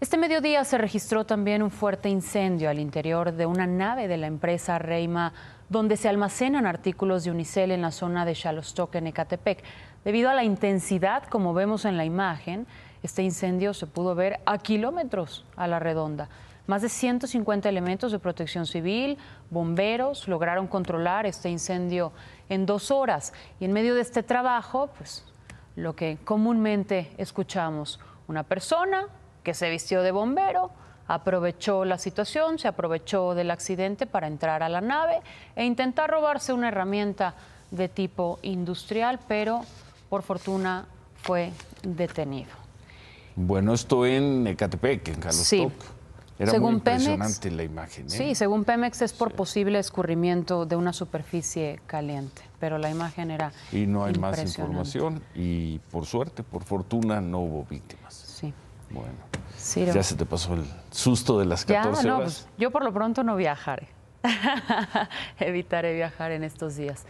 Este mediodía se registró también un fuerte incendio al interior de una nave de la empresa Reima, donde se almacenan artículos de Unicel en la zona de Xalostoc, en Ecatepec. Debido a la intensidad, como vemos en la imagen, este incendio se pudo ver a kilómetros a la redonda. Más de 150 elementos de protección civil, bomberos, lograron controlar este incendio en dos horas. Y en medio de este trabajo, pues lo que comúnmente escuchamos, una persona que se vistió de bombero, aprovechó la situación, se aprovechó del accidente para entrar a la nave e intentar robarse una herramienta de tipo industrial, pero por fortuna fue detenido. Bueno, esto en Ecatepec, en Jalostoc. Sí. Era Según muy impresionante Pemex, la imagen. ¿eh? Sí, según Pemex es por posible escurrimiento de una superficie caliente, pero la imagen era Y no hay más información y por suerte, por fortuna, no hubo víctimas. Sí. Bueno, Ya se te pasó el susto de las Ya, 14 no, horas. pues, yo por lo pronto no viajaré. Evitaré viajar en estos días.